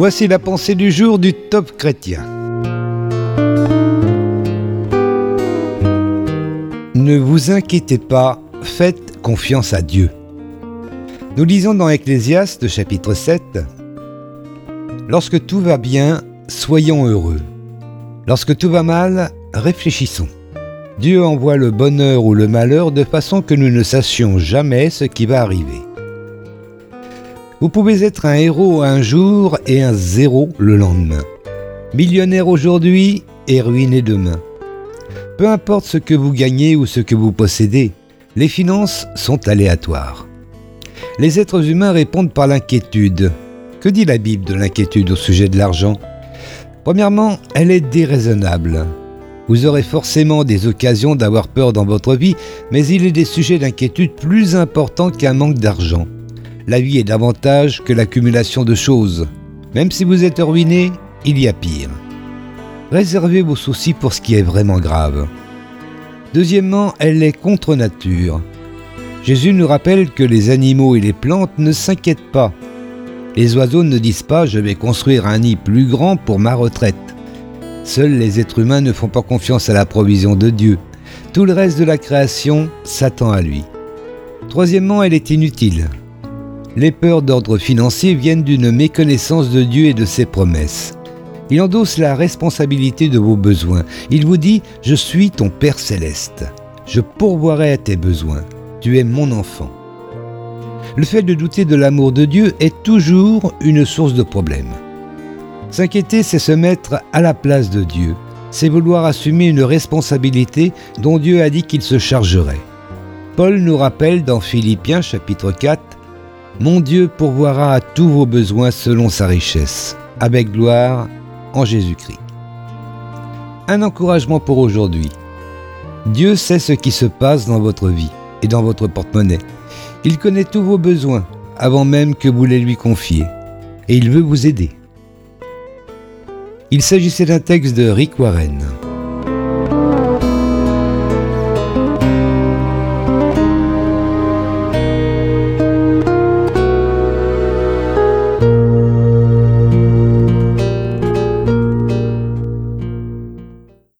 Voici la pensée du jour du top chrétien. Ne vous inquiétez pas, faites confiance à Dieu. Nous lisons dans Ecclésiaste chapitre 7 Lorsque tout va bien, soyons heureux. Lorsque tout va mal, réfléchissons. Dieu envoie le bonheur ou le malheur de façon que nous ne sachions jamais ce qui va arriver. Vous pouvez être un héros un jour et un zéro le lendemain. Millionnaire aujourd'hui et ruiné demain. Peu importe ce que vous gagnez ou ce que vous possédez, les finances sont aléatoires. Les êtres humains répondent par l'inquiétude. Que dit la Bible de l'inquiétude au sujet de l'argent? Premièrement, elle est déraisonnable. Vous aurez forcément des occasions d'avoir peur dans votre vie, mais il est des sujets d'inquiétude plus importants qu'un manque d'argent. La vie est davantage que l'accumulation de choses. Même si vous êtes ruiné, il y a pire. Réservez vos soucis pour ce qui est vraiment grave. Deuxièmement, elle est contre nature. Jésus nous rappelle que les animaux et les plantes ne s'inquiètent pas. Les oiseaux ne disent pas je vais construire un nid plus grand pour ma retraite. Seuls les êtres humains ne font pas confiance à la provision de Dieu. Tout le reste de la création s'attend à lui. Troisièmement, elle est inutile. Les peurs d'ordre financier viennent d'une méconnaissance de Dieu et de ses promesses. Il endosse la responsabilité de vos besoins. Il vous dit ⁇ Je suis ton Père céleste. Je pourvoirai à tes besoins. Tu es mon enfant. ⁇ Le fait de douter de l'amour de Dieu est toujours une source de problèmes. S'inquiéter, c'est se mettre à la place de Dieu. C'est vouloir assumer une responsabilité dont Dieu a dit qu'il se chargerait. Paul nous rappelle dans Philippiens chapitre 4 Mon Dieu pourvoira à tous vos besoins selon sa richesse, avec gloire en Jésus-Christ. Un encouragement pour aujourd'hui. Dieu sait ce qui se passe dans votre vie et dans votre porte-monnaie. Il connaît tous vos besoins avant même que vous les lui confiez. Et il veut vous aider. Il s'agissait d'un texte de Rick Warren.